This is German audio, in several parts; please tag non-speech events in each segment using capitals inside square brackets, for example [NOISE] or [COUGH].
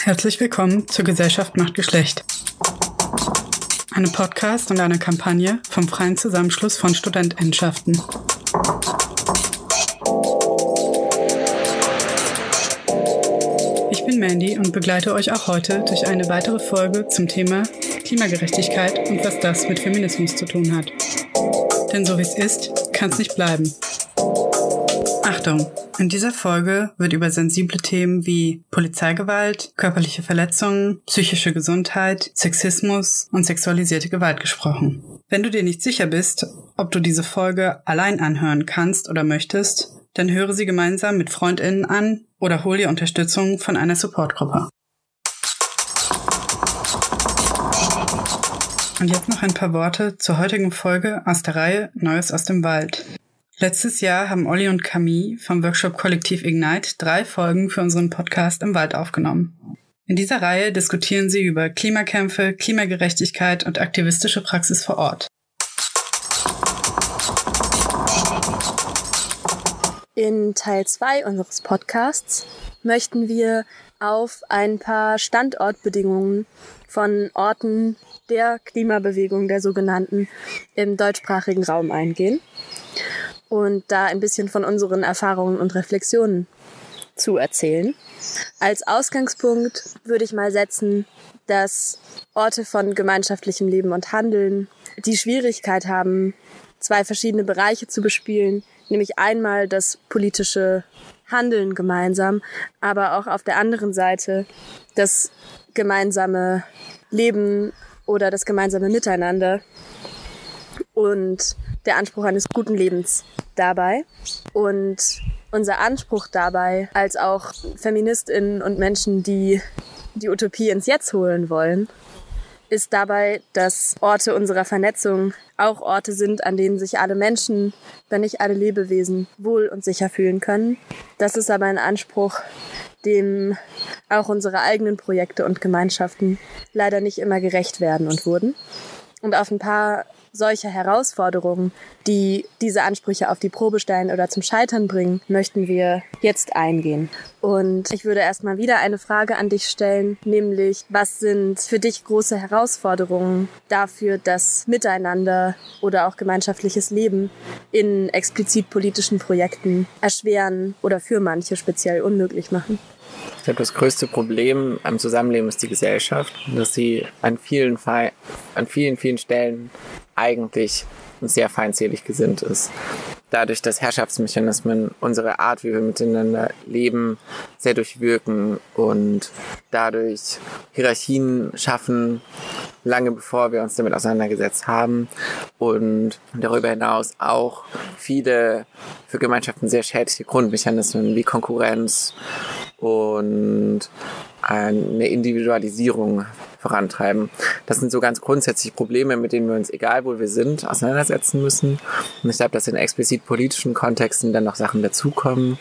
Herzlich willkommen zur Gesellschaft macht Geschlecht. Eine Podcast und eine Kampagne vom Freien Zusammenschluss von Studentendschaften. Ich bin Mandy und begleite euch auch heute durch eine weitere Folge zum Thema Klimagerechtigkeit und was das mit Feminismus zu tun hat. Denn so wie es ist, kann es nicht bleiben. Achtung! In dieser Folge wird über sensible Themen wie Polizeigewalt, körperliche Verletzungen, psychische Gesundheit, Sexismus und sexualisierte Gewalt gesprochen. Wenn du dir nicht sicher bist, ob du diese Folge allein anhören kannst oder möchtest, dann höre sie gemeinsam mit Freundinnen an oder hol dir Unterstützung von einer Supportgruppe. Und jetzt noch ein paar Worte zur heutigen Folge aus der Reihe Neues aus dem Wald. Letztes Jahr haben Olli und Camille vom Workshop Kollektiv Ignite drei Folgen für unseren Podcast im Wald aufgenommen. In dieser Reihe diskutieren sie über Klimakämpfe, Klimagerechtigkeit und aktivistische Praxis vor Ort. In Teil 2 unseres Podcasts möchten wir auf ein paar Standortbedingungen von Orten der Klimabewegung der sogenannten im deutschsprachigen Raum eingehen und da ein bisschen von unseren Erfahrungen und Reflexionen zu erzählen. Als Ausgangspunkt würde ich mal setzen, dass Orte von gemeinschaftlichem Leben und Handeln die Schwierigkeit haben, zwei verschiedene Bereiche zu bespielen, nämlich einmal das politische Handeln gemeinsam, aber auch auf der anderen Seite das gemeinsame Leben oder das gemeinsame Miteinander und der Anspruch eines guten Lebens dabei. Und unser Anspruch dabei, als auch Feministinnen und Menschen, die die Utopie ins Jetzt holen wollen, ist dabei, dass Orte unserer Vernetzung auch Orte sind, an denen sich alle Menschen, wenn nicht alle Lebewesen, wohl und sicher fühlen können. Das ist aber ein Anspruch, dem auch unsere eigenen Projekte und Gemeinschaften leider nicht immer gerecht werden und wurden. Und auf ein paar solcher Herausforderungen, die diese Ansprüche auf die Probe stellen oder zum Scheitern bringen, möchten wir jetzt eingehen. Und ich würde erstmal wieder eine Frage an dich stellen, nämlich was sind für dich große Herausforderungen dafür, dass Miteinander oder auch gemeinschaftliches Leben in explizit politischen Projekten erschweren oder für manche speziell unmöglich machen? Ich glaube, das größte Problem am Zusammenleben ist die Gesellschaft, dass sie an vielen, an vielen, vielen Stellen eigentlich sehr feindselig gesinnt ist. Dadurch, dass Herrschaftsmechanismen unsere Art, wie wir miteinander leben, sehr durchwirken und dadurch Hierarchien schaffen, lange bevor wir uns damit auseinandergesetzt haben und darüber hinaus auch viele für Gemeinschaften sehr schädliche Grundmechanismen wie Konkurrenz und eine Individualisierung vorantreiben. Das sind so ganz grundsätzlich Probleme, mit denen wir uns, egal wo wir sind, auseinandersetzen müssen. Und ich glaube, dass in explizit politischen Kontexten dann noch Sachen dazukommen,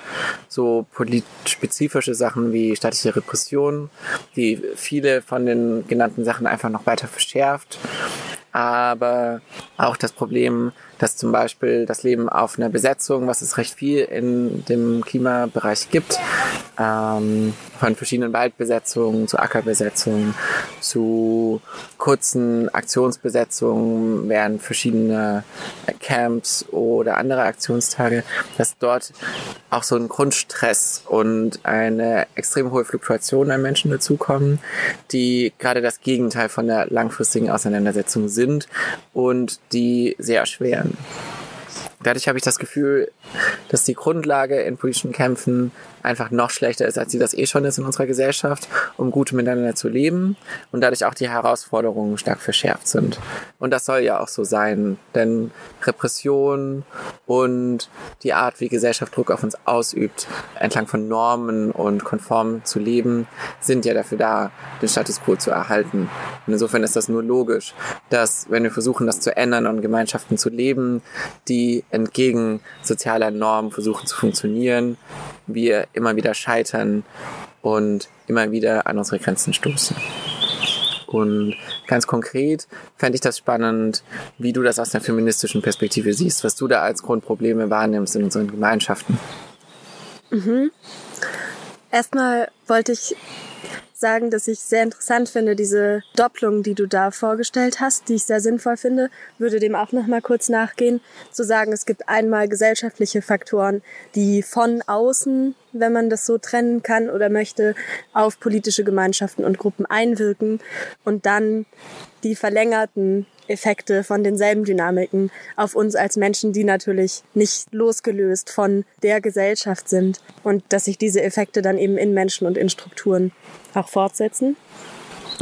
so spezifische Sachen wie staatliche Repression, die viele von den genannten Sachen einfach noch weiter verschärft aber auch das Problem, dass zum Beispiel das Leben auf einer Besetzung, was es recht viel in dem Klimabereich gibt, ähm, von verschiedenen Waldbesetzungen zu Ackerbesetzungen, zu kurzen Aktionsbesetzungen während verschiedener Camps oder andere Aktionstage, dass dort auch so ein Grundstress und eine extrem hohe Fluktuation an Menschen dazukommen, die gerade das Gegenteil von der langfristigen Auseinandersetzung sind und die sehr erschweren. Dadurch habe ich das Gefühl, dass die Grundlage in politischen Kämpfen einfach noch schlechter ist, als sie das eh schon ist in unserer Gesellschaft, um gut miteinander zu leben und dadurch auch die Herausforderungen stark verschärft sind. Und das soll ja auch so sein, denn Repression und die Art, wie Gesellschaft Druck auf uns ausübt, entlang von Normen und konform zu leben, sind ja dafür da, den Status quo zu erhalten. Und insofern ist das nur logisch, dass wenn wir versuchen, das zu ändern und Gemeinschaften zu leben, die entgegen sozialer Normen versuchen zu funktionieren, wir immer wieder scheitern und immer wieder an unsere Grenzen stoßen. Und ganz konkret fände ich das spannend, wie du das aus einer feministischen Perspektive siehst, was du da als Grundprobleme wahrnimmst in unseren Gemeinschaften. Mhm. Erstmal wollte ich sagen, dass ich sehr interessant finde, diese Doppelung, die du da vorgestellt hast, die ich sehr sinnvoll finde, würde dem auch noch mal kurz nachgehen, zu sagen, es gibt einmal gesellschaftliche Faktoren, die von außen, wenn man das so trennen kann oder möchte, auf politische Gemeinschaften und Gruppen einwirken und dann die verlängerten Effekte von denselben Dynamiken auf uns als Menschen, die natürlich nicht losgelöst von der Gesellschaft sind und dass sich diese Effekte dann eben in Menschen und in Strukturen auch fortsetzen.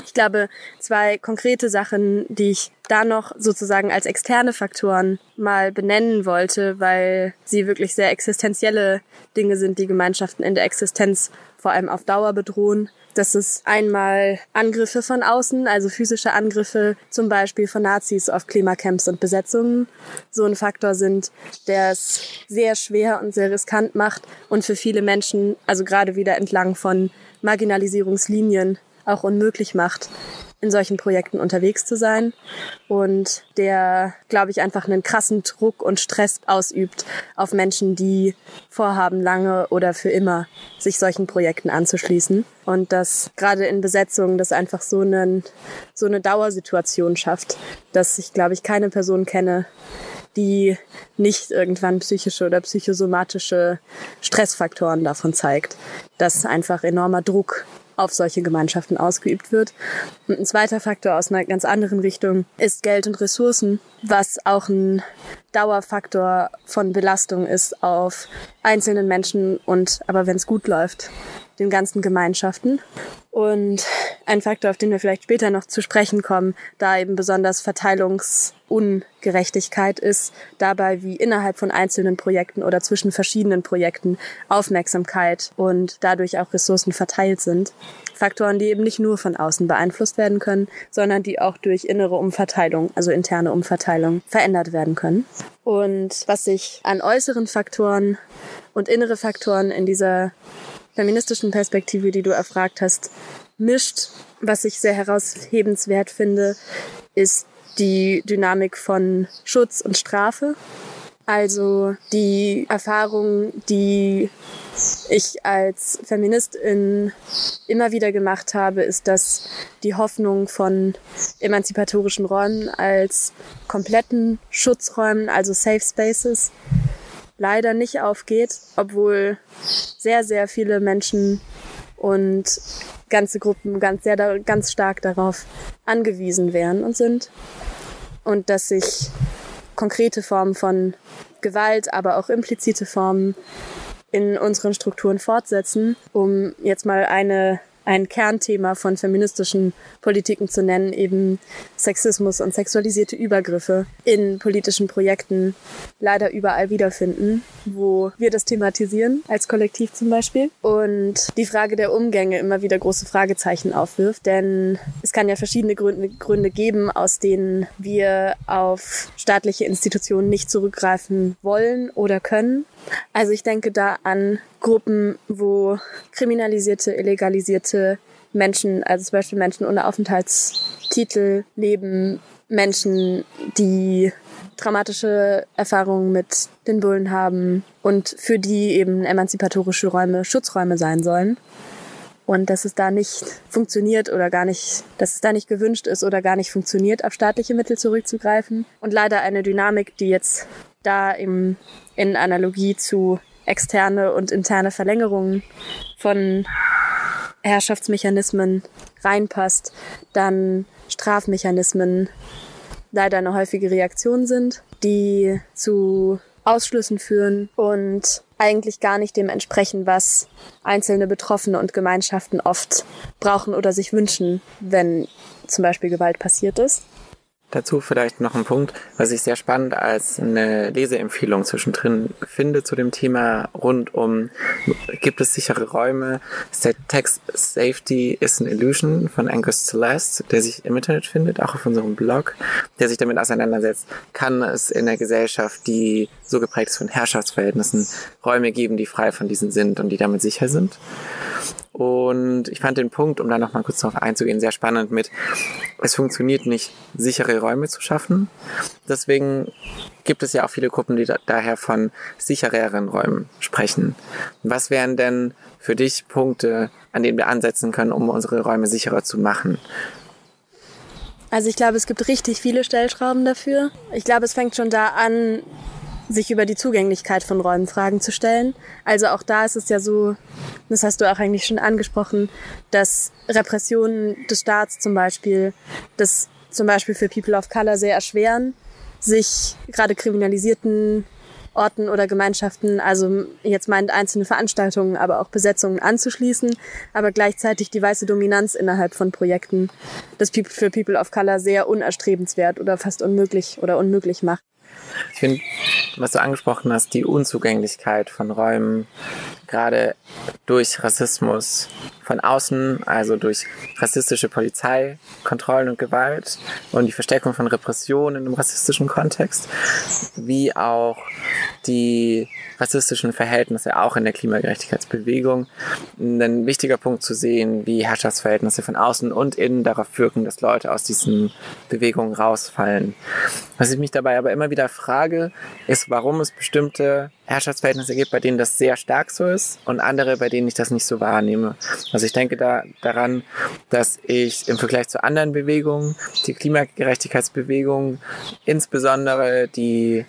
Ich glaube, zwei konkrete Sachen, die ich da noch sozusagen als externe Faktoren mal benennen wollte, weil sie wirklich sehr existenzielle Dinge sind, die Gemeinschaften in der Existenz vor allem auf Dauer bedrohen. Das ist einmal Angriffe von außen, also physische Angriffe, zum Beispiel von Nazis auf Klimacamps und Besetzungen, so ein Faktor sind, der es sehr schwer und sehr riskant macht und für viele Menschen, also gerade wieder entlang von Marginalisierungslinien, auch unmöglich macht, in solchen Projekten unterwegs zu sein und der, glaube ich, einfach einen krassen Druck und Stress ausübt auf Menschen, die vorhaben, lange oder für immer sich solchen Projekten anzuschließen. Und dass gerade in Besetzungen das einfach so, einen, so eine Dauersituation schafft, dass ich, glaube ich, keine Person kenne, die nicht irgendwann psychische oder psychosomatische Stressfaktoren davon zeigt, dass einfach enormer Druck auf solche Gemeinschaften ausgeübt wird. Und ein zweiter Faktor aus einer ganz anderen Richtung ist Geld und Ressourcen, was auch ein Dauerfaktor von Belastung ist auf einzelnen Menschen und aber wenn es gut läuft, den ganzen Gemeinschaften. Und ein Faktor, auf den wir vielleicht später noch zu sprechen kommen, da eben besonders Verteilungsungerechtigkeit ist, dabei wie innerhalb von einzelnen Projekten oder zwischen verschiedenen Projekten Aufmerksamkeit und dadurch auch Ressourcen verteilt sind. Faktoren, die eben nicht nur von außen beeinflusst werden können, sondern die auch durch innere Umverteilung, also interne Umverteilung, verändert werden können. Und was sich an äußeren Faktoren und innere Faktoren in dieser feministischen Perspektive, die du erfragt hast, mischt. Was ich sehr heraushebenswert finde, ist die Dynamik von Schutz und Strafe. Also die Erfahrung, die ich als Feministin immer wieder gemacht habe, ist, dass die Hoffnung von emanzipatorischen Räumen als kompletten Schutzräumen, also Safe Spaces, leider nicht aufgeht, obwohl sehr, sehr viele Menschen und ganze Gruppen ganz, sehr, ganz stark darauf angewiesen wären und sind. Und dass sich konkrete Formen von Gewalt, aber auch implizite Formen in unseren Strukturen fortsetzen, um jetzt mal eine ein Kernthema von feministischen Politiken zu nennen, eben Sexismus und sexualisierte Übergriffe in politischen Projekten leider überall wiederfinden, wo wir das thematisieren, als Kollektiv zum Beispiel. Und die Frage der Umgänge immer wieder große Fragezeichen aufwirft, denn es kann ja verschiedene Gründe, Gründe geben, aus denen wir auf staatliche Institutionen nicht zurückgreifen wollen oder können. Also ich denke da an Gruppen, wo kriminalisierte, illegalisierte Menschen, also zum Beispiel Menschen ohne Aufenthaltstitel leben, Menschen, die traumatische Erfahrungen mit den Bullen haben und für die eben emanzipatorische Räume Schutzräume sein sollen. Und dass es da nicht funktioniert oder gar nicht, dass es da nicht gewünscht ist oder gar nicht funktioniert, auf staatliche Mittel zurückzugreifen. Und leider eine Dynamik, die jetzt da im, in Analogie zu externe und interne Verlängerungen von Herrschaftsmechanismen reinpasst, dann Strafmechanismen leider eine häufige Reaktion sind, die zu Ausschlüssen führen und eigentlich gar nicht dem entsprechen, was einzelne Betroffene und Gemeinschaften oft brauchen oder sich wünschen, wenn zum Beispiel Gewalt passiert ist. Dazu vielleicht noch ein Punkt, was ich sehr spannend als eine Leseempfehlung zwischendrin finde zu dem Thema rund um gibt es sichere Räume. der Text Safety is an Illusion von Angus Celeste, der sich im Internet findet, auch auf unserem Blog, der sich damit auseinandersetzt, kann es in der Gesellschaft, die so geprägt ist von Herrschaftsverhältnissen, Räume geben, die frei von diesen sind und die damit sicher sind. Und ich fand den Punkt, um da nochmal kurz darauf einzugehen, sehr spannend mit, es funktioniert nicht, sichere Räume zu schaffen. Deswegen gibt es ja auch viele Gruppen, die da, daher von sichereren Räumen sprechen. Was wären denn für dich Punkte, an denen wir ansetzen können, um unsere Räume sicherer zu machen? Also ich glaube, es gibt richtig viele Stellschrauben dafür. Ich glaube, es fängt schon da an, sich über die Zugänglichkeit von Räumen Fragen zu stellen. Also auch da ist es ja so, das hast du auch eigentlich schon angesprochen, dass Repressionen des Staats zum Beispiel, das zum Beispiel für People of Color sehr erschweren, sich gerade kriminalisierten Orten oder Gemeinschaften, also jetzt meint einzelne Veranstaltungen, aber auch Besetzungen anzuschließen, aber gleichzeitig die weiße Dominanz innerhalb von Projekten das für People of Color sehr unerstrebenswert oder fast unmöglich oder unmöglich macht. Ich finde, was du angesprochen hast, die Unzugänglichkeit von Räumen, gerade durch Rassismus von außen, also durch rassistische Polizeikontrollen und Gewalt und die Verstärkung von Repressionen im rassistischen Kontext, wie auch die rassistischen Verhältnisse auch in der Klimagerechtigkeitsbewegung. Ein wichtiger Punkt zu sehen, wie Herrschaftsverhältnisse von außen und innen darauf wirken, dass Leute aus diesen Bewegungen rausfallen. Was ich mich dabei aber immer wieder frage, ist, warum es bestimmte Herrschaftsverhältnisse gibt, bei denen das sehr stark so ist und andere, bei denen ich das nicht so wahrnehme. Also ich denke da daran, dass ich im Vergleich zu anderen Bewegungen, die Klimagerechtigkeitsbewegung, insbesondere die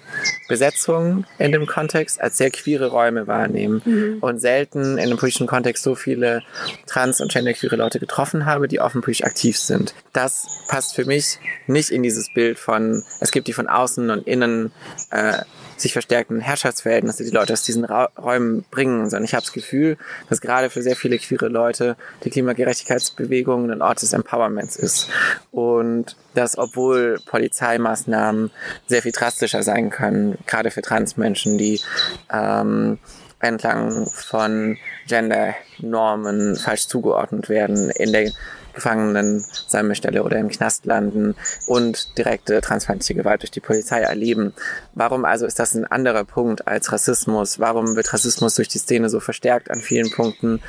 Besetzung dem Kontext als sehr queere Räume wahrnehme mhm. und selten in einem politischen Kontext so viele trans- und genderqueere Leute getroffen habe, die offen politisch aktiv sind. Das passt für mich nicht in dieses Bild von, es gibt die von außen und innen äh, sich verstärkten Herrschaftsverhältnisse die Leute aus diesen Ra Räumen bringen, sondern ich habe das Gefühl, dass gerade für sehr viele queere Leute die Klimagerechtigkeitsbewegung ein Ort des Empowerments ist. Und dass obwohl Polizeimaßnahmen sehr viel drastischer sein können, gerade für Transmenschen, die ähm, entlang von Gendernormen falsch zugeordnet werden in der Gefangenen-Sammelstelle oder im Knast landen und direkte transfeindliche Gewalt durch die Polizei erleben. Warum also ist das ein anderer Punkt als Rassismus? Warum wird Rassismus durch die Szene so verstärkt an vielen Punkten?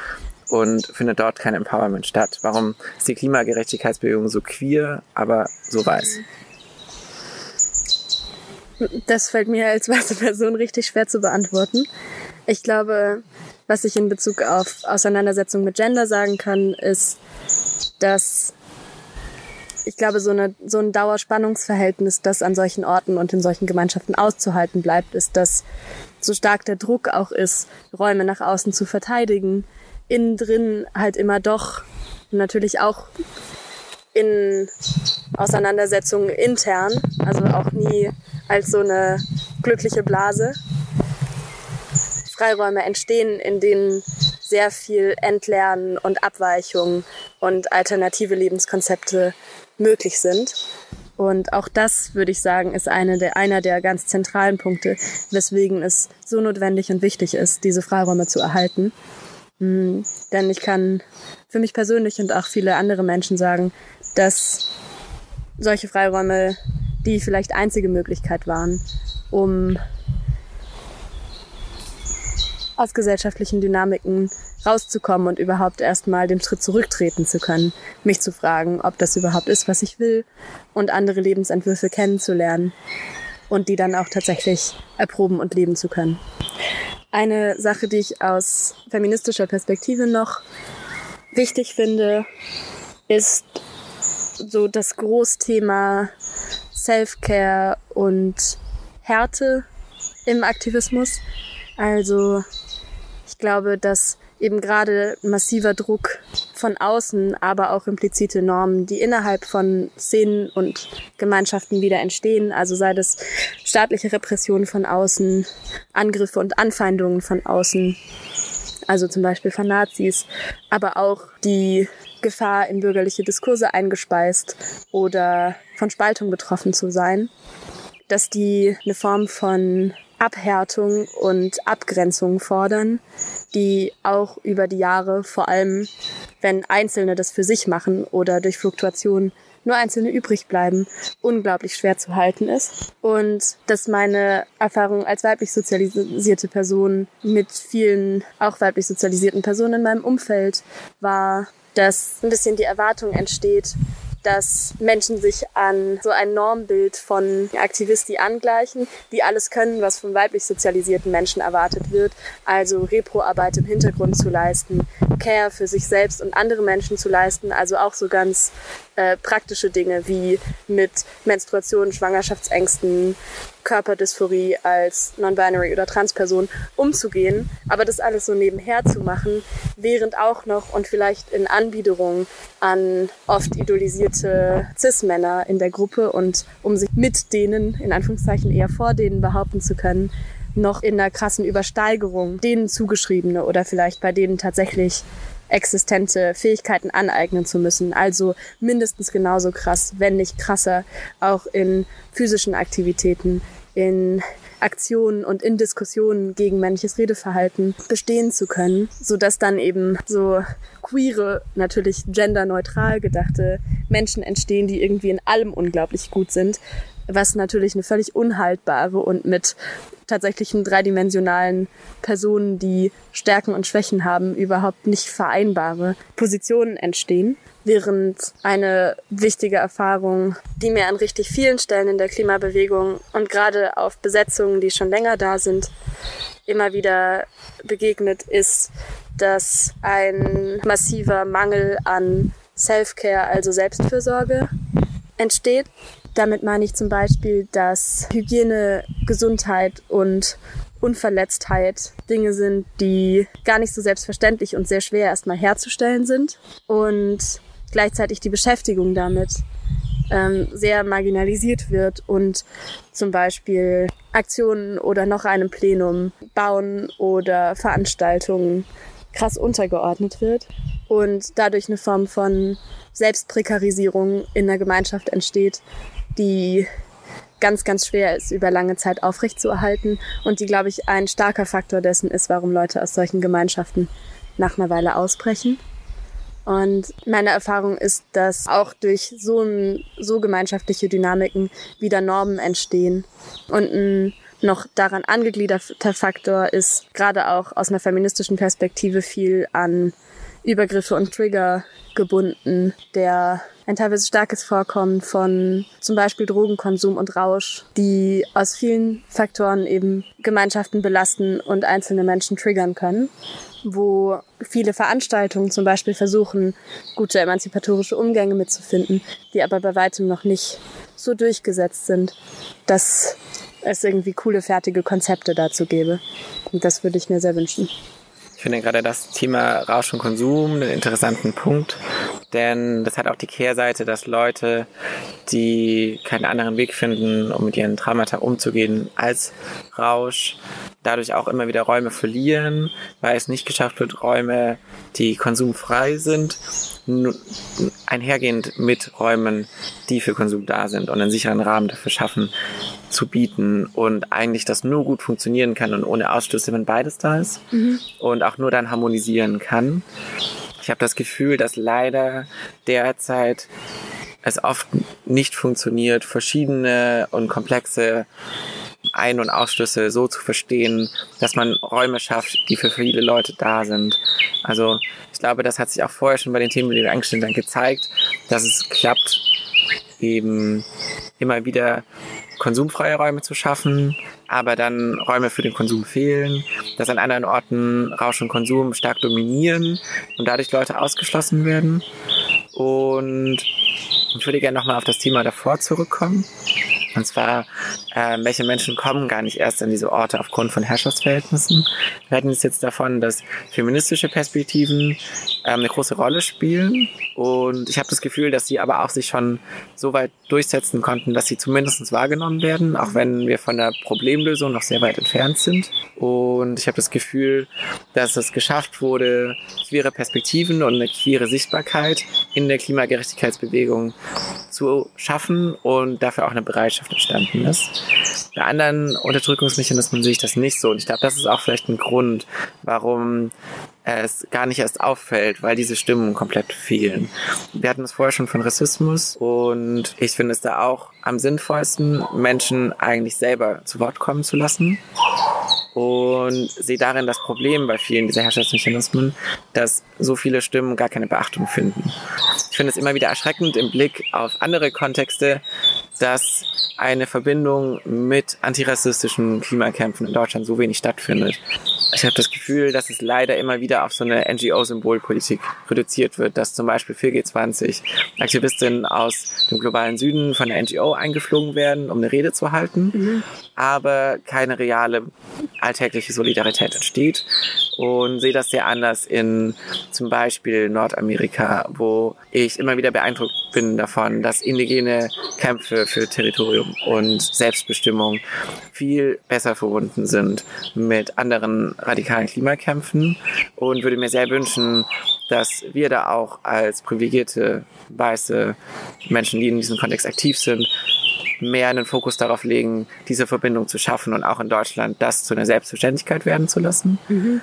und findet dort kein Empowerment statt? Warum ist die Klimagerechtigkeitsbewegung so queer, aber so weiß? Das fällt mir als [LAUGHS] weiße Person richtig schwer zu beantworten. Ich glaube, was ich in Bezug auf Auseinandersetzung mit Gender sagen kann, ist, dass ich glaube, so, eine, so ein Dauerspannungsverhältnis, das an solchen Orten und in solchen Gemeinschaften auszuhalten bleibt, ist, dass so stark der Druck auch ist, Räume nach außen zu verteidigen, innen drin halt immer doch natürlich auch in Auseinandersetzungen intern, also auch nie als so eine glückliche Blase. Freiräume entstehen, in denen sehr viel Entlernen und Abweichung und alternative Lebenskonzepte möglich sind. Und auch das, würde ich sagen, ist eine der, einer der ganz zentralen Punkte, weswegen es so notwendig und wichtig ist, diese Freiräume zu erhalten. Mhm. Denn ich kann für mich persönlich und auch viele andere Menschen sagen, dass solche Freiräume die vielleicht einzige Möglichkeit waren, um aus gesellschaftlichen Dynamiken rauszukommen und überhaupt erstmal den Schritt zurücktreten zu können, mich zu fragen, ob das überhaupt ist, was ich will und andere Lebensentwürfe kennenzulernen und die dann auch tatsächlich erproben und leben zu können. Eine Sache, die ich aus feministischer Perspektive noch wichtig finde, ist so das Großthema Self-Care und Härte im Aktivismus. Also ich glaube, dass eben gerade massiver Druck von außen, aber auch implizite Normen, die innerhalb von Szenen und Gemeinschaften wieder entstehen, also sei das staatliche Repression von außen, Angriffe und Anfeindungen von außen, also zum Beispiel von Nazis, aber auch die Gefahr, in bürgerliche Diskurse eingespeist oder von Spaltung betroffen zu sein, dass die eine Form von Abhärtung und Abgrenzung fordern, die auch über die Jahre, vor allem wenn Einzelne das für sich machen oder durch Fluktuation nur einzelne übrig bleiben, unglaublich schwer zu halten ist. Und dass meine Erfahrung als weiblich sozialisierte Person mit vielen auch weiblich sozialisierten Personen in meinem Umfeld war, dass ein bisschen die Erwartung entsteht, dass Menschen sich an so ein Normbild von Aktivisti angleichen, die alles können, was von weiblich sozialisierten Menschen erwartet wird. Also Reproarbeit im Hintergrund zu leisten, Care für sich selbst und andere Menschen zu leisten, also auch so ganz äh, praktische Dinge wie mit Menstruation, Schwangerschaftsängsten, Körperdysphorie als Non-Binary oder Transperson umzugehen, aber das alles so nebenher zu machen, während auch noch und vielleicht in Anbiederung an oft idolisierte Cis-Männer in der Gruppe und um sich mit denen, in Anführungszeichen eher vor denen behaupten zu können, noch in einer krassen Übersteigerung denen zugeschriebene oder vielleicht bei denen tatsächlich existente Fähigkeiten aneignen zu müssen. Also mindestens genauso krass, wenn nicht krasser, auch in physischen Aktivitäten in Aktionen und in Diskussionen gegen männliches Redeverhalten bestehen zu können, so dass dann eben so queere, natürlich genderneutral gedachte Menschen entstehen, die irgendwie in allem unglaublich gut sind, was natürlich eine völlig unhaltbare und mit tatsächlichen dreidimensionalen Personen, die Stärken und Schwächen haben, überhaupt nicht vereinbare Positionen entstehen während eine wichtige Erfahrung, die mir an richtig vielen Stellen in der Klimabewegung und gerade auf Besetzungen, die schon länger da sind, immer wieder begegnet, ist, dass ein massiver Mangel an Self-Care, also Selbstfürsorge, entsteht. Damit meine ich zum Beispiel, dass Hygiene, Gesundheit und Unverletztheit Dinge sind, die gar nicht so selbstverständlich und sehr schwer erstmal herzustellen sind. Und gleichzeitig die Beschäftigung damit ähm, sehr marginalisiert wird und zum Beispiel Aktionen oder noch einem Plenum bauen oder Veranstaltungen krass untergeordnet wird und dadurch eine Form von Selbstprekarisierung in der Gemeinschaft entsteht, die ganz, ganz schwer ist, über lange Zeit aufrechtzuerhalten und die, glaube ich, ein starker Faktor dessen ist, warum Leute aus solchen Gemeinschaften nach einer Weile ausbrechen. Und meine Erfahrung ist, dass auch durch so, ein, so gemeinschaftliche Dynamiken wieder Normen entstehen. Und ein noch daran angegliederter Faktor ist gerade auch aus einer feministischen Perspektive viel an Übergriffe und Trigger gebunden, der ein teilweise starkes Vorkommen von zum Beispiel Drogenkonsum und Rausch, die aus vielen Faktoren eben Gemeinschaften belasten und einzelne Menschen triggern können wo viele Veranstaltungen zum Beispiel versuchen, gute emanzipatorische Umgänge mitzufinden, die aber bei weitem noch nicht so durchgesetzt sind, dass es irgendwie coole, fertige Konzepte dazu gäbe. Und das würde ich mir sehr wünschen. Ich finde gerade das Thema Rausch und Konsum einen interessanten Punkt, denn das hat auch die Kehrseite, dass Leute, die keinen anderen Weg finden, um mit ihren Traumata umzugehen als Rausch, dadurch auch immer wieder Räume verlieren, weil es nicht geschafft wird, Räume, die konsumfrei sind, einhergehend mit Räumen, die für Konsum da sind und einen sicheren Rahmen dafür schaffen, zu bieten und eigentlich das nur gut funktionieren kann und ohne Ausschlüsse, wenn beides da ist mhm. und auch nur dann harmonisieren kann. Ich habe das Gefühl, dass leider derzeit es oft nicht funktioniert, verschiedene und komplexe ein- und Ausschlüsse so zu verstehen, dass man Räume schafft, die für viele Leute da sind. Also ich glaube, das hat sich auch vorher schon bei den Themen, die wir angestellt haben, gezeigt, dass es klappt, eben immer wieder konsumfreie Räume zu schaffen, aber dann Räume für den Konsum fehlen, dass an anderen Orten Rausch und Konsum stark dominieren und dadurch Leute ausgeschlossen werden. Und ich würde gerne nochmal auf das Thema davor zurückkommen. Und zwar, äh, welche Menschen kommen gar nicht erst an diese Orte aufgrund von Herrschaftsverhältnissen. Wir hatten es jetzt davon, dass feministische Perspektiven ähm, eine große Rolle spielen. Und ich habe das Gefühl, dass sie aber auch sich schon so weit durchsetzen konnten, dass sie zumindest wahrgenommen werden, auch wenn wir von der Problemlösung noch sehr weit entfernt sind. Und ich habe das Gefühl, dass es geschafft wurde, queere Perspektiven und eine queere Sichtbarkeit in der Klimagerechtigkeitsbewegung zu schaffen und dafür auch eine Bereitschaft entstanden ist. Bei anderen Unterdrückungsmechanismen sehe ich das nicht so. Und ich glaube, das ist auch vielleicht ein Grund, warum es gar nicht erst auffällt, weil diese Stimmen komplett fehlen. Wir hatten es vorher schon von Rassismus und ich finde es da auch am sinnvollsten, Menschen eigentlich selber zu Wort kommen zu lassen und sehe darin das Problem bei vielen dieser Herrschaftsmechanismen, dass so viele Stimmen gar keine Beachtung finden. Ich finde es immer wieder erschreckend im Blick auf andere Kontexte, dass eine Verbindung mit antirassistischen Klimakämpfen in Deutschland so wenig stattfindet. Ich habe das Gefühl, dass es leider immer wieder auf so eine NGO-Symbolpolitik reduziert wird, dass zum Beispiel 4G20 Aktivistinnen aus dem globalen Süden von der NGO eingeflogen werden, um eine Rede zu halten, mhm. aber keine reale alltägliche Solidarität entsteht und sehe das sehr anders in zum Beispiel Nordamerika, wo ich immer wieder beeindruckt bin davon, dass indigene Kämpfe für Territorium und Selbstbestimmung viel besser verbunden sind mit anderen radikalen Klimakämpfen und würde mir sehr wünschen, dass wir da auch als privilegierte weiße Menschen, die in diesem Kontext aktiv sind, mehr einen Fokus darauf legen, diese Verbindung zu schaffen und auch in Deutschland das zu einer Selbstverständlichkeit werden zu lassen. Mhm.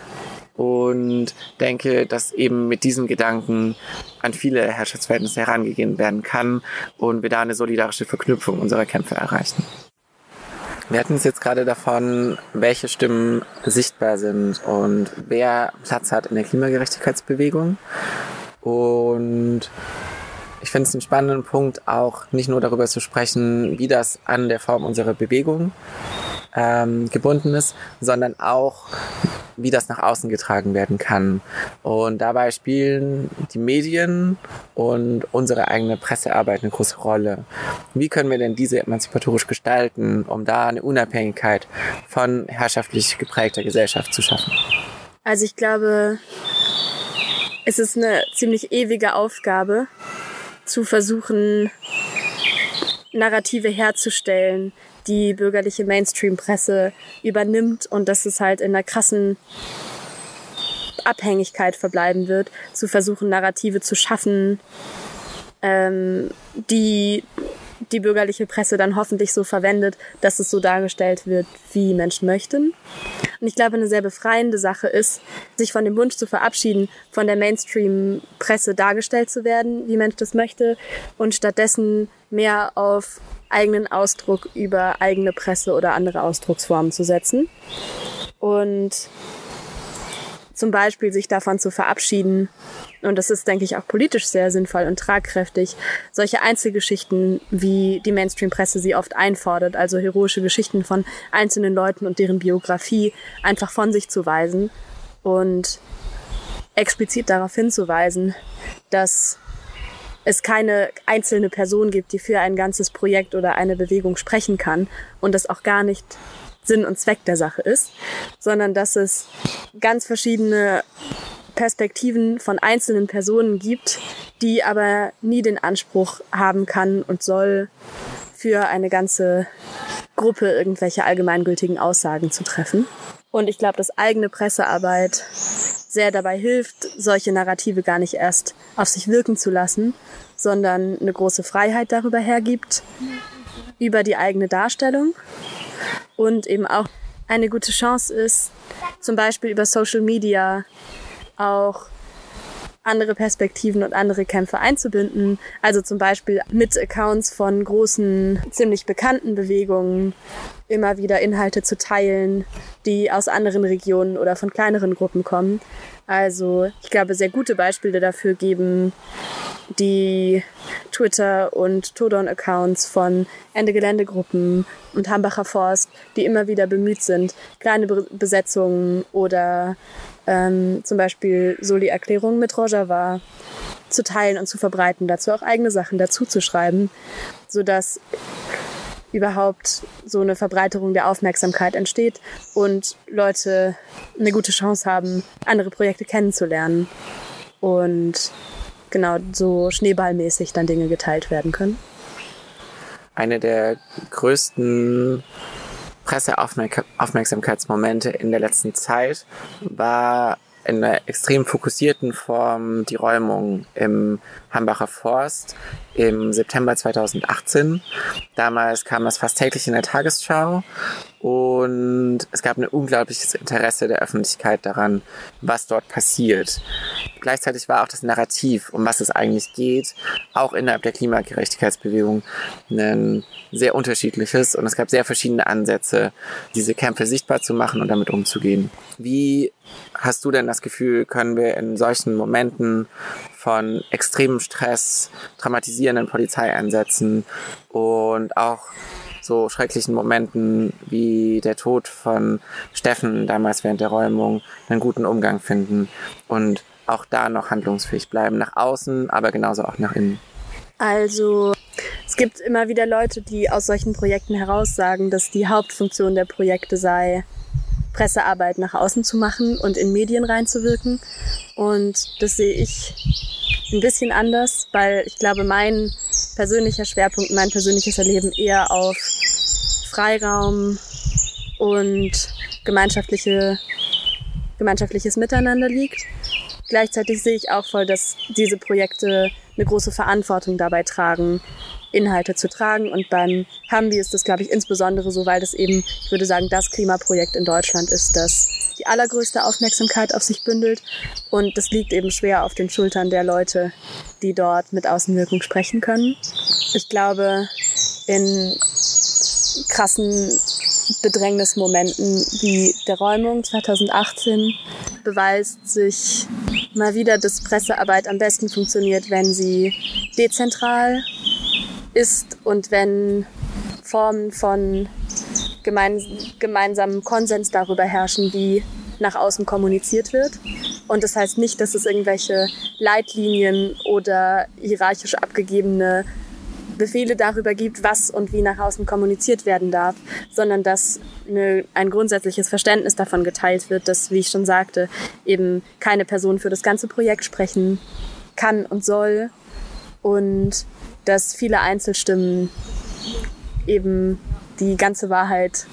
Und denke, dass eben mit diesen Gedanken an viele Herrschaftsverhältnisse herangegeben werden kann und wir da eine solidarische Verknüpfung unserer Kämpfe erreichen. Wir hatten es jetzt gerade davon, welche Stimmen sichtbar sind und wer Platz hat in der Klimagerechtigkeitsbewegung. Und ich finde es einen spannenden Punkt, auch nicht nur darüber zu sprechen, wie das an der Form unserer Bewegung ähm, gebunden ist, sondern auch, wie das nach außen getragen werden kann. Und dabei spielen die Medien und unsere eigene Pressearbeit eine große Rolle. Wie können wir denn diese emanzipatorisch gestalten, um da eine Unabhängigkeit von herrschaftlich geprägter Gesellschaft zu schaffen? Also ich glaube, es ist eine ziemlich ewige Aufgabe, zu versuchen, Narrative herzustellen, die bürgerliche Mainstream-Presse übernimmt und dass es halt in einer krassen Abhängigkeit verbleiben wird, zu versuchen, Narrative zu schaffen, ähm, die die bürgerliche Presse dann hoffentlich so verwendet, dass es so dargestellt wird, wie Menschen möchten. Und ich glaube, eine sehr befreiende Sache ist, sich von dem Wunsch zu verabschieden, von der Mainstream-Presse dargestellt zu werden, wie Mensch das möchte, und stattdessen mehr auf eigenen Ausdruck über eigene Presse oder andere Ausdrucksformen zu setzen. Und zum Beispiel sich davon zu verabschieden. Und das ist, denke ich, auch politisch sehr sinnvoll und tragkräftig. Solche Einzelgeschichten, wie die Mainstream-Presse sie oft einfordert, also heroische Geschichten von einzelnen Leuten und deren Biografie einfach von sich zu weisen und explizit darauf hinzuweisen, dass es keine einzelne Person gibt, die für ein ganzes Projekt oder eine Bewegung sprechen kann und das auch gar nicht Sinn und Zweck der Sache ist, sondern dass es ganz verschiedene Perspektiven von einzelnen Personen gibt, die aber nie den Anspruch haben kann und soll, für eine ganze Gruppe irgendwelche allgemeingültigen Aussagen zu treffen. Und ich glaube, dass eigene Pressearbeit sehr dabei hilft, solche Narrative gar nicht erst auf sich wirken zu lassen, sondern eine große Freiheit darüber hergibt, über die eigene Darstellung und eben auch eine gute Chance ist, zum Beispiel über Social Media auch andere Perspektiven und andere Kämpfe einzubinden. Also zum Beispiel mit Accounts von großen, ziemlich bekannten Bewegungen immer wieder Inhalte zu teilen, die aus anderen Regionen oder von kleineren Gruppen kommen. Also ich glaube, sehr gute Beispiele dafür geben die Twitter- und Todon-Accounts von Ende-Gelände-Gruppen und Hambacher Forst, die immer wieder bemüht sind, kleine Be Besetzungen oder ähm, zum Beispiel Soli-Erklärungen mit Rojava zu teilen und zu verbreiten, dazu auch eigene Sachen dazu zu schreiben, sodass überhaupt so eine Verbreiterung der Aufmerksamkeit entsteht und Leute eine gute Chance haben, andere Projekte kennenzulernen und genau so schneeballmäßig dann Dinge geteilt werden können. Eine der größten Presseaufmerksamkeitsmomente in der letzten Zeit war in einer extrem fokussierten Form die Räumung im Hambacher Forst im September 2018. Damals kam es fast täglich in der Tagesschau und es gab ein unglaubliches Interesse der Öffentlichkeit daran, was dort passiert. Gleichzeitig war auch das Narrativ, um was es eigentlich geht, auch innerhalb der Klimagerechtigkeitsbewegung ein sehr unterschiedliches und es gab sehr verschiedene Ansätze, diese Kämpfe sichtbar zu machen und damit umzugehen. Wie hast du denn das Gefühl, können wir in solchen Momenten von extremem Stress, traumatisierenden Polizeieinsätzen und auch so schrecklichen Momenten wie der Tod von Steffen damals während der Räumung einen guten Umgang finden und auch da noch handlungsfähig bleiben, nach außen, aber genauso auch nach innen. Also es gibt immer wieder Leute, die aus solchen Projekten heraus sagen, dass die Hauptfunktion der Projekte sei, Pressearbeit nach außen zu machen und in Medien reinzuwirken. Und das sehe ich ein bisschen anders, weil ich glaube, mein persönlicher Schwerpunkt, mein persönliches Erleben eher auf Freiraum und gemeinschaftliche, gemeinschaftliches Miteinander liegt. Gleichzeitig sehe ich auch voll, dass diese Projekte eine große Verantwortung dabei tragen, Inhalte zu tragen. Und beim Hambi ist das, glaube ich, insbesondere so, weil das eben, ich würde sagen, das Klimaprojekt in Deutschland ist, das die allergrößte Aufmerksamkeit auf sich bündelt. Und das liegt eben schwer auf den Schultern der Leute, die dort mit Außenwirkung sprechen können. Ich glaube, in krassen Bedrängnismomenten wie der Räumung 2018 beweist sich mal wieder, dass Pressearbeit am besten funktioniert, wenn sie dezentral ist und wenn Formen von gemein, gemeinsamem Konsens darüber herrschen, wie nach außen kommuniziert wird. Und das heißt nicht, dass es irgendwelche Leitlinien oder hierarchisch abgegebene Befehle darüber gibt, was und wie nach außen kommuniziert werden darf, sondern dass eine, ein grundsätzliches Verständnis davon geteilt wird, dass, wie ich schon sagte, eben keine Person für das ganze Projekt sprechen kann und soll und dass viele Einzelstimmen eben die ganze Wahrheit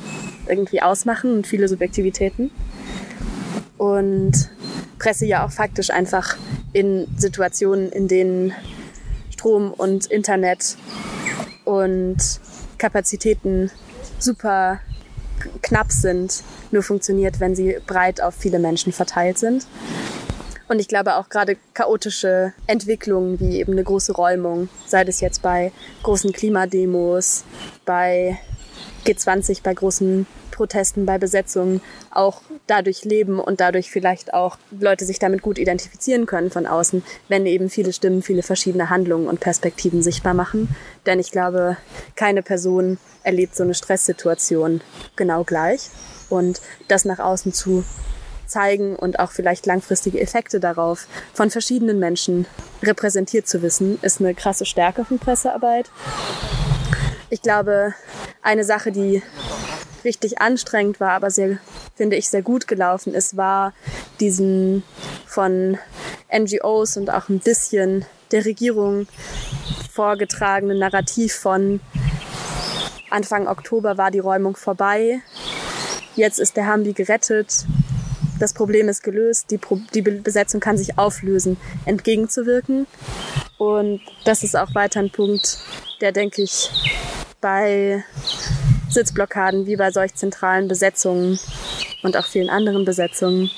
irgendwie ausmachen und viele Subjektivitäten. Und Presse ja auch faktisch einfach in Situationen, in denen Strom und Internet und Kapazitäten super knapp sind, nur funktioniert, wenn sie breit auf viele Menschen verteilt sind. Und ich glaube auch gerade chaotische Entwicklungen wie eben eine große Räumung, sei das jetzt bei großen Klimademos, bei G20, bei großen Protesten, bei Besetzungen auch dadurch leben und dadurch vielleicht auch Leute sich damit gut identifizieren können von außen, wenn eben viele Stimmen, viele verschiedene Handlungen und Perspektiven sichtbar machen. Denn ich glaube, keine Person erlebt so eine Stresssituation genau gleich. Und das nach außen zu zeigen und auch vielleicht langfristige Effekte darauf von verschiedenen Menschen repräsentiert zu wissen, ist eine krasse Stärke von Pressearbeit. Ich glaube, eine Sache, die richtig anstrengend war, aber sehr, finde ich, sehr gut gelaufen ist, war diesen von NGOs und auch ein bisschen der Regierung vorgetragenen Narrativ von Anfang Oktober war die Räumung vorbei. Jetzt ist der Hambi gerettet das Problem ist gelöst, die, Pro die Besetzung kann sich auflösen, entgegenzuwirken. Und das ist auch weiter ein Punkt, der, denke ich, bei Sitzblockaden wie bei solch zentralen Besetzungen und auch vielen anderen Besetzungen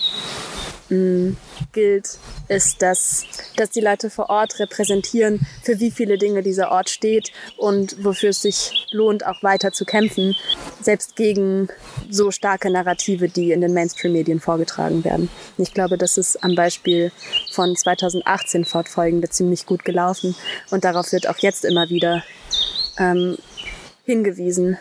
mh, gilt, ist, dass, dass die Leute vor Ort repräsentieren, für wie viele Dinge dieser Ort steht und wofür es sich lohnt, auch weiter zu kämpfen, selbst gegen so starke Narrative, die in den Mainstream-Medien vorgetragen werden. Ich glaube, das ist am Beispiel von 2018 fortfolgende ziemlich gut gelaufen und darauf wird auch jetzt immer wieder ähm, hingewiesen,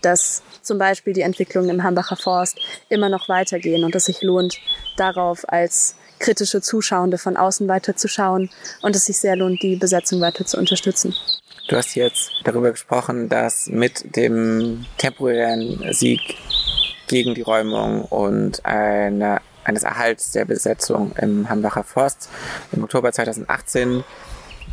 dass zum Beispiel die Entwicklungen im Hambacher Forst immer noch weitergehen und es sich lohnt, darauf als kritische Zuschauende von außen weiterzuschauen und es sich sehr lohnt, die Besetzung weiter zu unterstützen. Du hast jetzt darüber gesprochen, dass mit dem temporären Sieg gegen die Räumung und eine, eines Erhalts der Besetzung im Hambacher Forst im Oktober 2018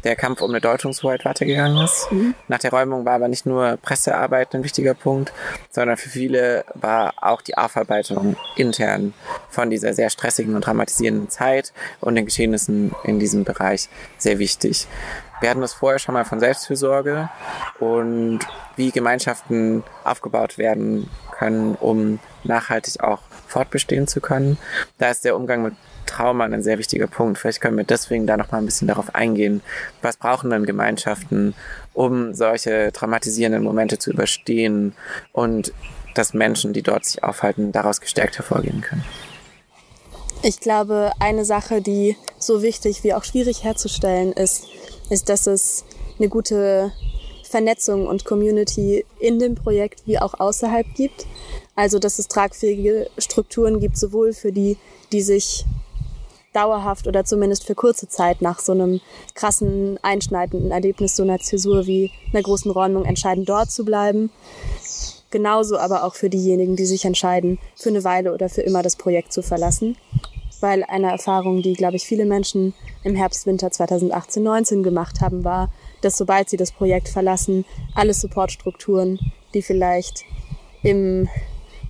der Kampf um eine Deutungshoheit weitergegangen ist. Mhm. Nach der Räumung war aber nicht nur Pressearbeit ein wichtiger Punkt, sondern für viele war auch die Aufarbeitung intern von dieser sehr stressigen und dramatisierenden Zeit und den Geschehnissen in diesem Bereich sehr wichtig. wir hatten das vorher schon mal von Selbstfürsorge und wie Gemeinschaften aufgebaut werden können, um nachhaltig auch fortbestehen zu können. Da ist der Umgang mit Trauma ein sehr wichtiger Punkt. Vielleicht können wir deswegen da noch mal ein bisschen darauf eingehen. Was brauchen denn Gemeinschaften, um solche traumatisierenden Momente zu überstehen und dass Menschen, die dort sich aufhalten, daraus gestärkt hervorgehen können? Ich glaube, eine Sache, die so wichtig wie auch schwierig herzustellen ist, ist, dass es eine gute Vernetzung und Community in dem Projekt wie auch außerhalb gibt. Also, dass es tragfähige Strukturen gibt, sowohl für die, die sich dauerhaft oder zumindest für kurze Zeit nach so einem krassen, einschneidenden Erlebnis, so einer Zäsur wie einer großen Räumung entscheiden, dort zu bleiben. Genauso aber auch für diejenigen, die sich entscheiden, für eine Weile oder für immer das Projekt zu verlassen. Weil eine Erfahrung, die, glaube ich, viele Menschen im Herbst, Winter 2018-19 gemacht haben, war, dass sobald sie das Projekt verlassen, alle Supportstrukturen, die vielleicht im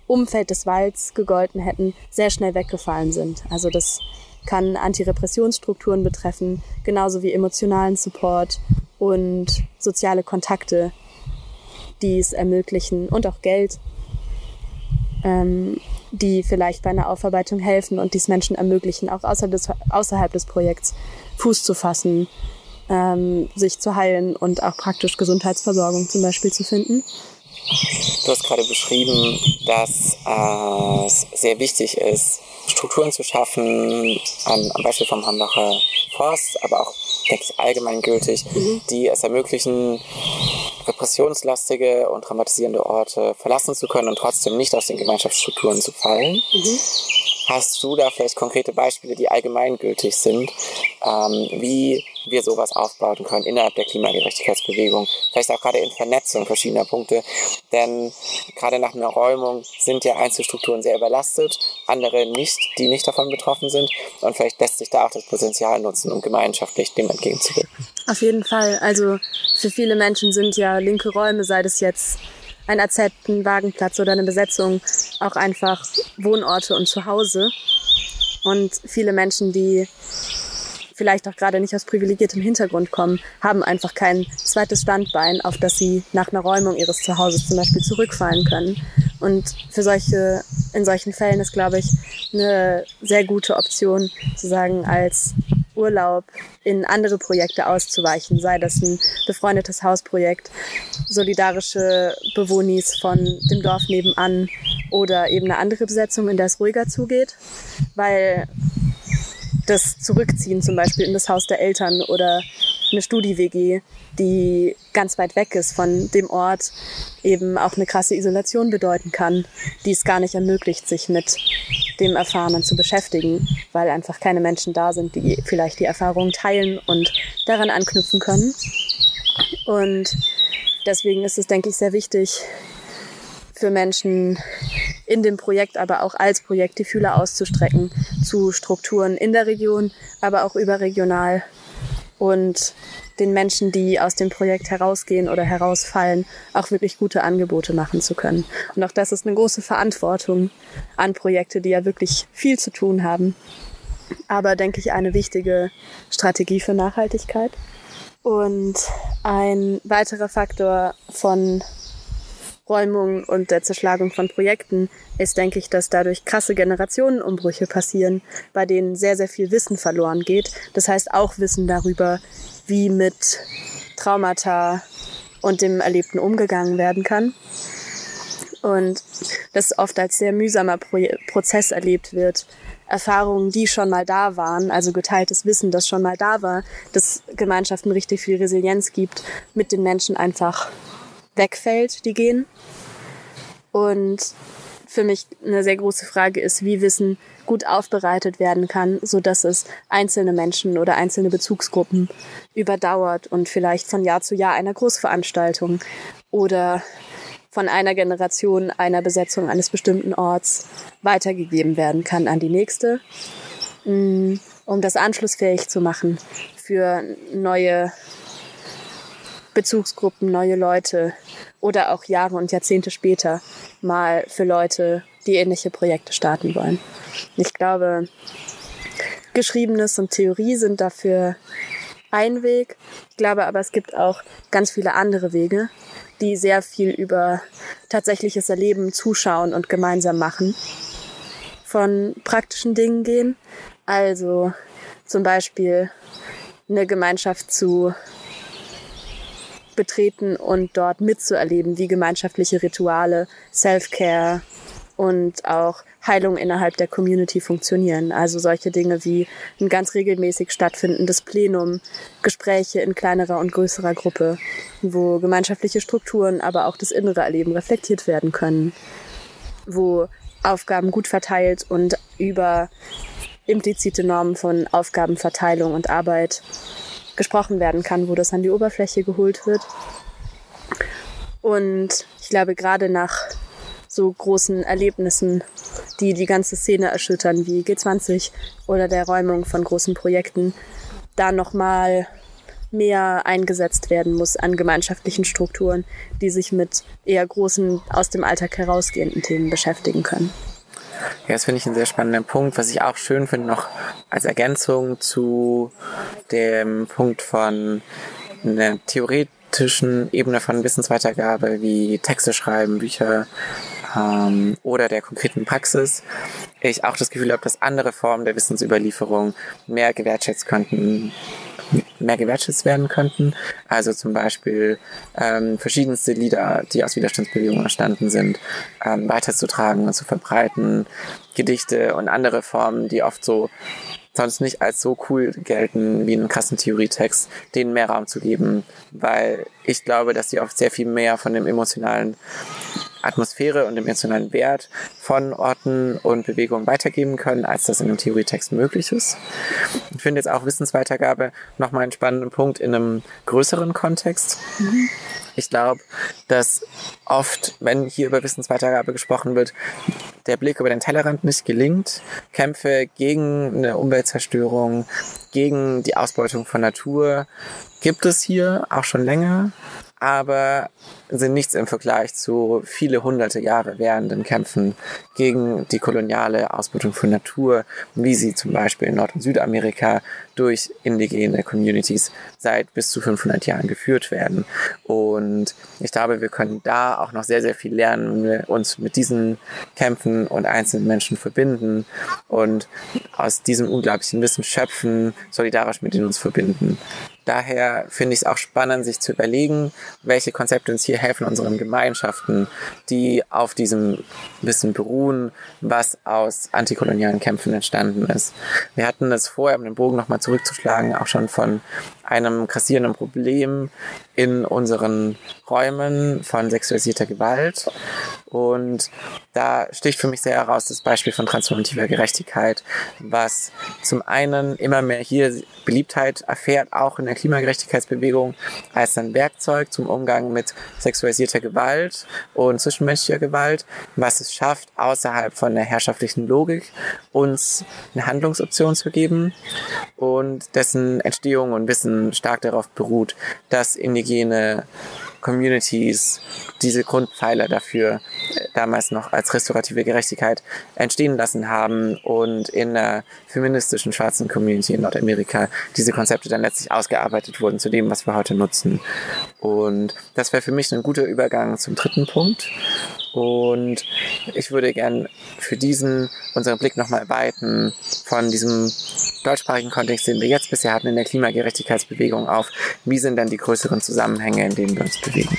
Umfeld des Walds gegolten hätten, sehr schnell weggefallen sind. Also das kann Antirepressionsstrukturen betreffen, genauso wie emotionalen Support und soziale Kontakte, die es ermöglichen und auch Geld, ähm, die vielleicht bei einer Aufarbeitung helfen und dies Menschen ermöglichen, auch außerhalb des, außerhalb des Projekts Fuß zu fassen, ähm, sich zu heilen und auch praktisch Gesundheitsversorgung zum Beispiel zu finden. Du hast gerade beschrieben, dass äh, es sehr wichtig ist, Strukturen zu schaffen, am, am Beispiel vom Hambacher Forst, aber auch, denke ich, allgemeingültig, mhm. die es ermöglichen, repressionslastige und traumatisierende Orte verlassen zu können und trotzdem nicht aus den Gemeinschaftsstrukturen zu fallen. Mhm. Hast du da vielleicht konkrete Beispiele, die allgemeingültig sind, ähm, wie wir sowas aufbauen können innerhalb der Klimagerechtigkeitsbewegung? Vielleicht auch gerade in Vernetzung verschiedener Punkte. Denn gerade nach einer Räumung sind ja Einzelstrukturen sehr überlastet, andere nicht, die nicht davon betroffen sind. Und vielleicht lässt sich da auch das Potenzial nutzen, um gemeinschaftlich dem entgegenzuwirken. Auf jeden Fall. Also für viele Menschen sind ja linke Räume, sei das jetzt ein AZ, ein Wagenplatz oder eine Besetzung auch einfach Wohnorte und Zuhause. Und viele Menschen, die vielleicht auch gerade nicht aus privilegiertem Hintergrund kommen, haben einfach kein zweites Standbein, auf das sie nach einer Räumung ihres Zuhauses zum Beispiel zurückfallen können. Und für solche, in solchen Fällen ist, glaube ich, eine sehr gute Option, zu als Urlaub in andere Projekte auszuweichen, sei das ein befreundetes Hausprojekt, solidarische Bewohnis von dem Dorf nebenan oder eben eine andere Besetzung, in der es ruhiger zugeht, weil das Zurückziehen zum Beispiel in das Haus der Eltern oder eine Studi-WG, die ganz weit weg ist von dem Ort, eben auch eine krasse Isolation bedeuten kann, die es gar nicht ermöglicht, sich mit dem Erfahrenen zu beschäftigen, weil einfach keine Menschen da sind, die vielleicht die Erfahrungen teilen und daran anknüpfen können. Und deswegen ist es, denke ich, sehr wichtig für Menschen in dem Projekt, aber auch als Projekt die Fühler auszustrecken zu Strukturen in der Region, aber auch überregional und den Menschen, die aus dem Projekt herausgehen oder herausfallen, auch wirklich gute Angebote machen zu können. Und auch das ist eine große Verantwortung an Projekte, die ja wirklich viel zu tun haben. Aber denke ich eine wichtige Strategie für Nachhaltigkeit. Und ein weiterer Faktor von Räumung und der Zerschlagung von Projekten ist, denke ich, dass dadurch krasse Generationenumbrüche passieren, bei denen sehr, sehr viel Wissen verloren geht. Das heißt auch Wissen darüber, wie mit Traumata und dem Erlebten umgegangen werden kann. Und das oft als sehr mühsamer Pro Prozess erlebt wird. Erfahrungen, die schon mal da waren, also geteiltes Wissen, das schon mal da war, dass Gemeinschaften richtig viel Resilienz gibt, mit den Menschen einfach wegfällt, die gehen. Und für mich eine sehr große Frage ist, wie Wissen gut aufbereitet werden kann, so dass es einzelne Menschen oder einzelne Bezugsgruppen überdauert und vielleicht von Jahr zu Jahr einer Großveranstaltung oder von einer Generation einer Besetzung eines bestimmten Orts weitergegeben werden kann an die nächste, mm, um das anschlussfähig zu machen für neue Bezugsgruppen, neue Leute oder auch Jahre und Jahrzehnte später mal für Leute, die ähnliche Projekte starten wollen. Ich glaube, Geschriebenes und Theorie sind dafür ein Weg. Ich glaube aber, es gibt auch ganz viele andere Wege, die sehr viel über tatsächliches Erleben, Zuschauen und gemeinsam machen. Von praktischen Dingen gehen. Also zum Beispiel eine Gemeinschaft zu betreten und dort mitzuerleben, wie gemeinschaftliche Rituale, Self-Care und auch Heilung innerhalb der Community funktionieren. Also solche Dinge wie ein ganz regelmäßig stattfindendes Plenum, Gespräche in kleinerer und größerer Gruppe, wo gemeinschaftliche Strukturen, aber auch das innere Erleben reflektiert werden können, wo Aufgaben gut verteilt und über implizite Normen von Aufgabenverteilung und Arbeit gesprochen werden kann, wo das an die Oberfläche geholt wird. Und ich glaube, gerade nach so großen Erlebnissen, die die ganze Szene erschüttern, wie G20 oder der Räumung von großen Projekten, da nochmal mehr eingesetzt werden muss an gemeinschaftlichen Strukturen, die sich mit eher großen, aus dem Alltag herausgehenden Themen beschäftigen können. Ja, das finde ich einen sehr spannenden Punkt. Was ich auch schön finde, noch als Ergänzung zu dem Punkt von einer theoretischen Ebene von Wissensweitergabe wie Texte schreiben, Bücher ähm, oder der konkreten Praxis, ich auch das Gefühl habe, dass andere Formen der Wissensüberlieferung mehr gewertschätzt könnten, mehr gewertschätzt werden könnten. Also zum Beispiel ähm, verschiedenste Lieder, die aus Widerstandsbewegungen entstanden sind, ähm, weiterzutragen und zu verbreiten, Gedichte und andere Formen, die oft so sonst nicht als so cool gelten wie einen krassen Theorietext, denen mehr Raum zu geben, weil ich glaube, dass sie oft sehr viel mehr von dem emotionalen Atmosphäre und dem emotionalen Wert von Orten und Bewegungen weitergeben können, als das in einem Theorietext möglich ist. Ich finde jetzt auch Wissensweitergabe nochmal einen spannenden Punkt in einem größeren Kontext. Mhm. Ich glaube, dass oft, wenn hier über Wissensweitergabe gesprochen wird, der Blick über den Tellerrand nicht gelingt. Kämpfe gegen eine Umweltzerstörung, gegen die Ausbeutung von Natur gibt es hier auch schon länger aber sind nichts im Vergleich zu viele hunderte Jahre währenden Kämpfen gegen die koloniale Ausbeutung von Natur, wie sie zum Beispiel in Nord- und Südamerika durch indigene Communities seit bis zu 500 Jahren geführt werden. Und ich glaube, wir können da auch noch sehr, sehr viel lernen, wenn wir uns mit diesen Kämpfen und einzelnen Menschen verbinden und aus diesem unglaublichen Wissen schöpfen, solidarisch mit ihnen uns verbinden. Daher finde ich es auch spannend, sich zu überlegen, welche Konzepte uns hier helfen, unseren Gemeinschaften, die auf diesem Wissen beruhen, was aus antikolonialen Kämpfen entstanden ist. Wir hatten es vorher, um den Bogen nochmal zurückzuschlagen, auch schon von einem grassierenden Problem in unseren Räumen von sexualisierter Gewalt. Und da sticht für mich sehr heraus das Beispiel von transformativer Gerechtigkeit, was zum einen immer mehr hier Beliebtheit erfährt, auch in der Klimagerechtigkeitsbewegung, als ein Werkzeug zum Umgang mit sexualisierter Gewalt und zwischenmenschlicher Gewalt, was es schafft, außerhalb von der herrschaftlichen Logik uns eine Handlungsoption zu geben und dessen Entstehung und Wissen stark darauf beruht, dass indigene Communities diese Grundpfeiler dafür äh, damals noch als restaurative Gerechtigkeit entstehen lassen haben und in der feministischen schwarzen Community in Nordamerika diese Konzepte dann letztlich ausgearbeitet wurden zu dem, was wir heute nutzen. Und das wäre für mich ein guter Übergang zum dritten Punkt. Und ich würde gern für diesen unseren Blick nochmal weiten von diesem deutschsprachigen Kontext, den wir jetzt bisher hatten in der Klimagerechtigkeitsbewegung auf, wie sind denn die größeren Zusammenhänge, in denen wir uns bewegen.